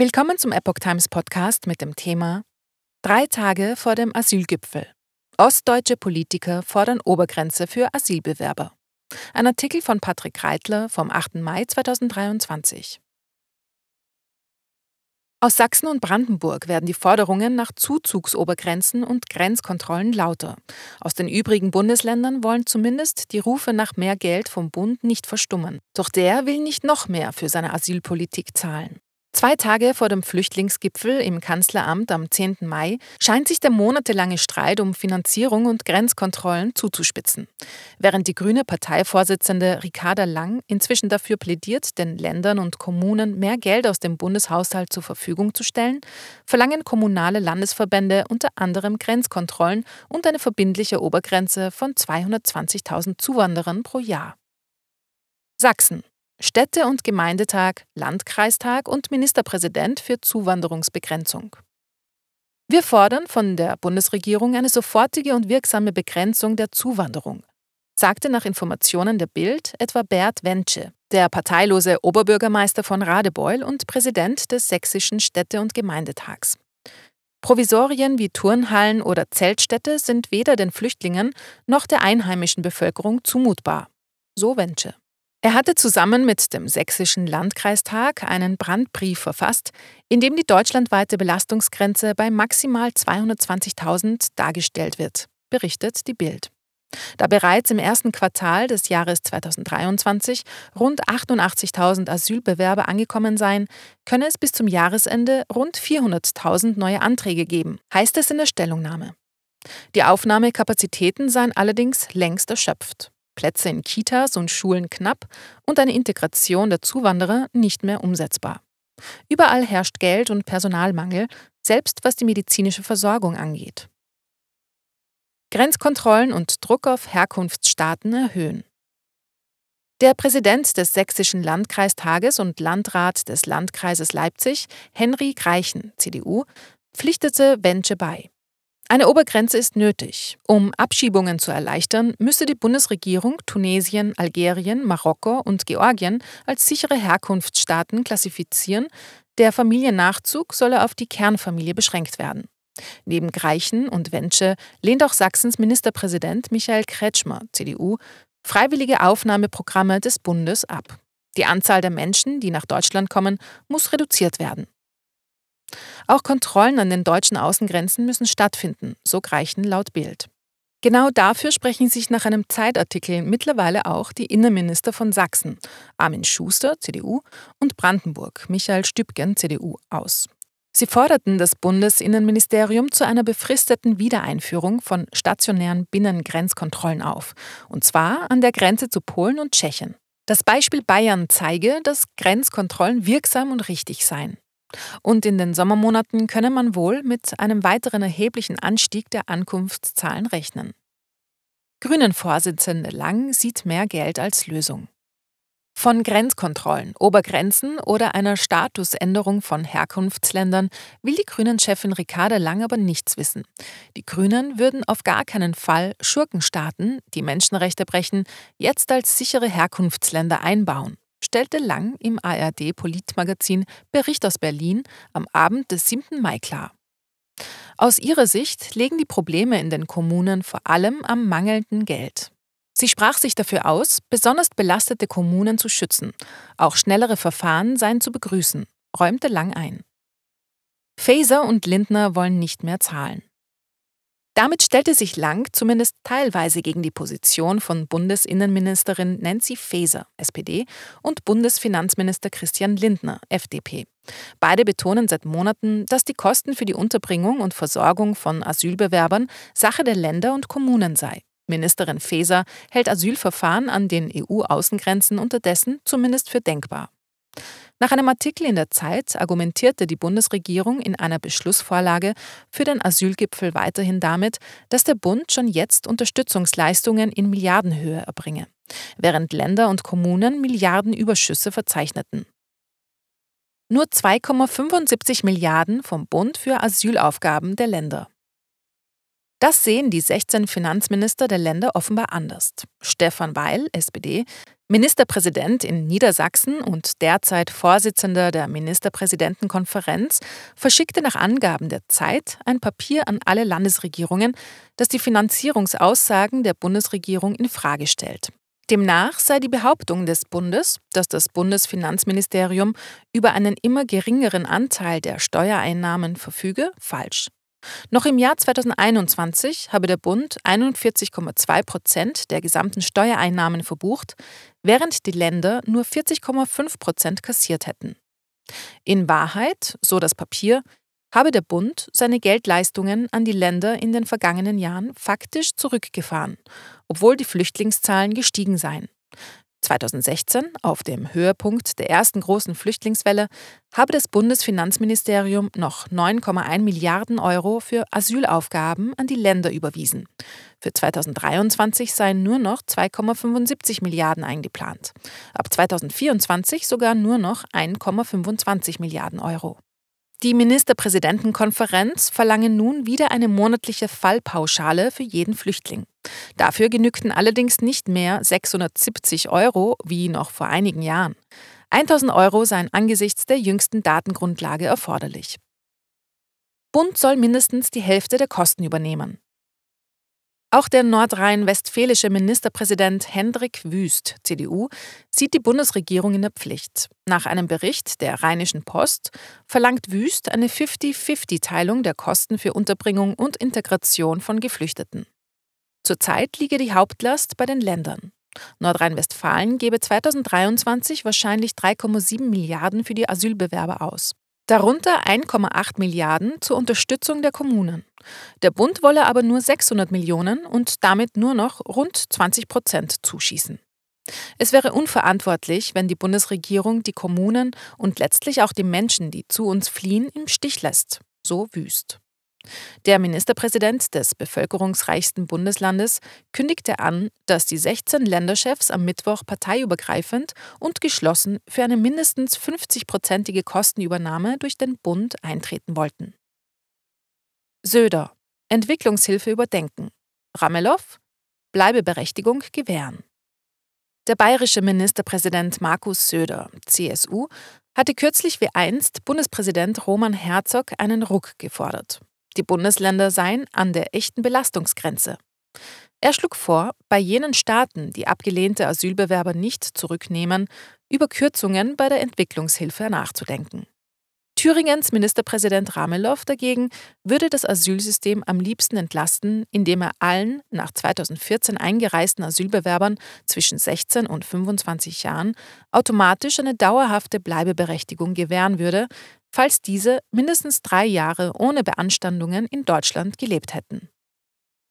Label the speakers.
Speaker 1: Willkommen zum Epoch Times Podcast mit dem Thema Drei Tage vor dem Asylgipfel. Ostdeutsche Politiker fordern Obergrenze für Asylbewerber. Ein Artikel von Patrick Reitler vom 8. Mai 2023. Aus Sachsen und Brandenburg werden die Forderungen nach Zuzugsobergrenzen und Grenzkontrollen lauter. Aus den übrigen Bundesländern wollen zumindest die Rufe nach mehr Geld vom Bund nicht verstummen. Doch der will nicht noch mehr für seine Asylpolitik zahlen. Zwei Tage vor dem Flüchtlingsgipfel im Kanzleramt am 10. Mai scheint sich der monatelange Streit um Finanzierung und Grenzkontrollen zuzuspitzen. Während die grüne Parteivorsitzende Ricarda Lang inzwischen dafür plädiert, den Ländern und Kommunen mehr Geld aus dem Bundeshaushalt zur Verfügung zu stellen, verlangen kommunale Landesverbände unter anderem Grenzkontrollen und eine verbindliche Obergrenze von 220.000 Zuwanderern pro Jahr. Sachsen. Städte- und Gemeindetag, Landkreistag und Ministerpräsident für Zuwanderungsbegrenzung. Wir fordern von der Bundesregierung eine sofortige und wirksame Begrenzung der Zuwanderung, sagte nach Informationen der Bild etwa Bert Wensche, der parteilose Oberbürgermeister von Radebeul und Präsident des Sächsischen Städte- und Gemeindetags. Provisorien wie Turnhallen oder Zeltstädte sind weder den Flüchtlingen noch der einheimischen Bevölkerung zumutbar. So Wensche. Er hatte zusammen mit dem Sächsischen Landkreistag einen Brandbrief verfasst, in dem die deutschlandweite Belastungsgrenze bei maximal 220.000 dargestellt wird, berichtet die Bild. Da bereits im ersten Quartal des Jahres 2023 rund 88.000 Asylbewerber angekommen seien, könne es bis zum Jahresende rund 400.000 neue Anträge geben, heißt es in der Stellungnahme. Die Aufnahmekapazitäten seien allerdings längst erschöpft. Plätze in Kitas und Schulen knapp und eine Integration der Zuwanderer nicht mehr umsetzbar. Überall herrscht Geld- und Personalmangel, selbst was die medizinische Versorgung angeht. Grenzkontrollen und Druck auf Herkunftsstaaten erhöhen. Der Präsident des Sächsischen Landkreistages und Landrat des Landkreises Leipzig, Henry Greichen, CDU, pflichtete Wensche bei. Eine Obergrenze ist nötig. Um Abschiebungen zu erleichtern, müsse die Bundesregierung Tunesien, Algerien, Marokko und Georgien als sichere Herkunftsstaaten klassifizieren. Der Familiennachzug solle auf die Kernfamilie beschränkt werden. Neben Greichen und Wensche lehnt auch Sachsens Ministerpräsident Michael Kretschmer, CDU, freiwillige Aufnahmeprogramme des Bundes ab. Die Anzahl der Menschen, die nach Deutschland kommen, muss reduziert werden. Auch Kontrollen an den deutschen Außengrenzen müssen stattfinden, so Greichen laut Bild. Genau dafür sprechen sich nach einem Zeitartikel mittlerweile auch die Innenminister von Sachsen, Armin Schuster, CDU, und Brandenburg, Michael Stübgen, CDU, aus. Sie forderten das Bundesinnenministerium zu einer befristeten Wiedereinführung von stationären Binnengrenzkontrollen auf, und zwar an der Grenze zu Polen und Tschechien. Das Beispiel Bayern zeige, dass Grenzkontrollen wirksam und richtig seien. Und in den Sommermonaten könne man wohl mit einem weiteren erheblichen Anstieg der Ankunftszahlen rechnen. Grünen-Vorsitzende Lang sieht mehr Geld als Lösung. Von Grenzkontrollen, Obergrenzen oder einer Statusänderung von Herkunftsländern will die Grünen-Chefin Ricarda Lang aber nichts wissen. Die Grünen würden auf gar keinen Fall Schurkenstaaten, die Menschenrechte brechen, jetzt als sichere Herkunftsländer einbauen stellte Lang im ARD Politmagazin Bericht aus Berlin am Abend des 7. Mai klar. Aus ihrer Sicht legen die Probleme in den Kommunen vor allem am mangelnden Geld. Sie sprach sich dafür aus, besonders belastete Kommunen zu schützen. Auch schnellere Verfahren seien zu begrüßen, räumte Lang ein. Faeser und Lindner wollen nicht mehr zahlen. Damit stellte sich Lang zumindest teilweise gegen die Position von Bundesinnenministerin Nancy Faeser, SPD, und Bundesfinanzminister Christian Lindner, FDP. Beide betonen seit Monaten, dass die Kosten für die Unterbringung und Versorgung von Asylbewerbern Sache der Länder und Kommunen sei. Ministerin Faeser hält Asylverfahren an den EU-Außengrenzen unterdessen zumindest für denkbar. Nach einem Artikel in der Zeit argumentierte die Bundesregierung in einer Beschlussvorlage für den Asylgipfel weiterhin damit, dass der Bund schon jetzt Unterstützungsleistungen in Milliardenhöhe erbringe, während Länder und Kommunen Milliardenüberschüsse verzeichneten. Nur 2,75 Milliarden vom Bund für Asylaufgaben der Länder. Das sehen die 16 Finanzminister der Länder offenbar anders. Stefan Weil, SPD, Ministerpräsident in Niedersachsen und derzeit Vorsitzender der Ministerpräsidentenkonferenz, verschickte nach Angaben der Zeit ein Papier an alle Landesregierungen, das die Finanzierungsaussagen der Bundesregierung in Frage stellt. Demnach sei die Behauptung des Bundes, dass das Bundesfinanzministerium über einen immer geringeren Anteil der Steuereinnahmen verfüge, falsch. Noch im Jahr 2021 habe der Bund 41,2 Prozent der gesamten Steuereinnahmen verbucht, während die Länder nur 40,5 Prozent kassiert hätten. In Wahrheit, so das Papier, habe der Bund seine Geldleistungen an die Länder in den vergangenen Jahren faktisch zurückgefahren, obwohl die Flüchtlingszahlen gestiegen seien. 2016, auf dem Höhepunkt der ersten großen Flüchtlingswelle, habe das Bundesfinanzministerium noch 9,1 Milliarden Euro für Asylaufgaben an die Länder überwiesen. Für 2023 seien nur noch 2,75 Milliarden eingeplant. Ab 2024 sogar nur noch 1,25 Milliarden Euro. Die Ministerpräsidentenkonferenz verlange nun wieder eine monatliche Fallpauschale für jeden Flüchtling. Dafür genügten allerdings nicht mehr 670 Euro wie noch vor einigen Jahren. 1000 Euro seien angesichts der jüngsten Datengrundlage erforderlich. Bund soll mindestens die Hälfte der Kosten übernehmen. Auch der nordrhein-westfälische Ministerpräsident Hendrik Wüst, CDU, sieht die Bundesregierung in der Pflicht. Nach einem Bericht der Rheinischen Post verlangt Wüst eine 50-50-Teilung der Kosten für Unterbringung und Integration von Geflüchteten. Zurzeit liege die Hauptlast bei den Ländern. Nordrhein-Westfalen gebe 2023 wahrscheinlich 3,7 Milliarden für die Asylbewerber aus. Darunter 1,8 Milliarden zur Unterstützung der Kommunen. Der Bund wolle aber nur 600 Millionen und damit nur noch rund 20 Prozent zuschießen. Es wäre unverantwortlich, wenn die Bundesregierung die Kommunen und letztlich auch die Menschen, die zu uns fliehen, im Stich lässt. So wüst. Der Ministerpräsident des bevölkerungsreichsten Bundeslandes kündigte an, dass die 16 Länderchefs am Mittwoch parteiübergreifend und geschlossen für eine mindestens 50-prozentige Kostenübernahme durch den Bund eintreten wollten. Söder Entwicklungshilfe überdenken. Ramelow Bleibeberechtigung gewähren. Der bayerische Ministerpräsident Markus Söder, CSU, hatte kürzlich wie einst Bundespräsident Roman Herzog einen Ruck gefordert. Die Bundesländer seien an der echten Belastungsgrenze. Er schlug vor, bei jenen Staaten, die abgelehnte Asylbewerber nicht zurücknehmen, über Kürzungen bei der Entwicklungshilfe nachzudenken. Thüringens Ministerpräsident Ramelow dagegen würde das Asylsystem am liebsten entlasten, indem er allen nach 2014 eingereisten Asylbewerbern zwischen 16 und 25 Jahren automatisch eine dauerhafte Bleibeberechtigung gewähren würde, falls diese mindestens drei Jahre ohne Beanstandungen in Deutschland gelebt hätten.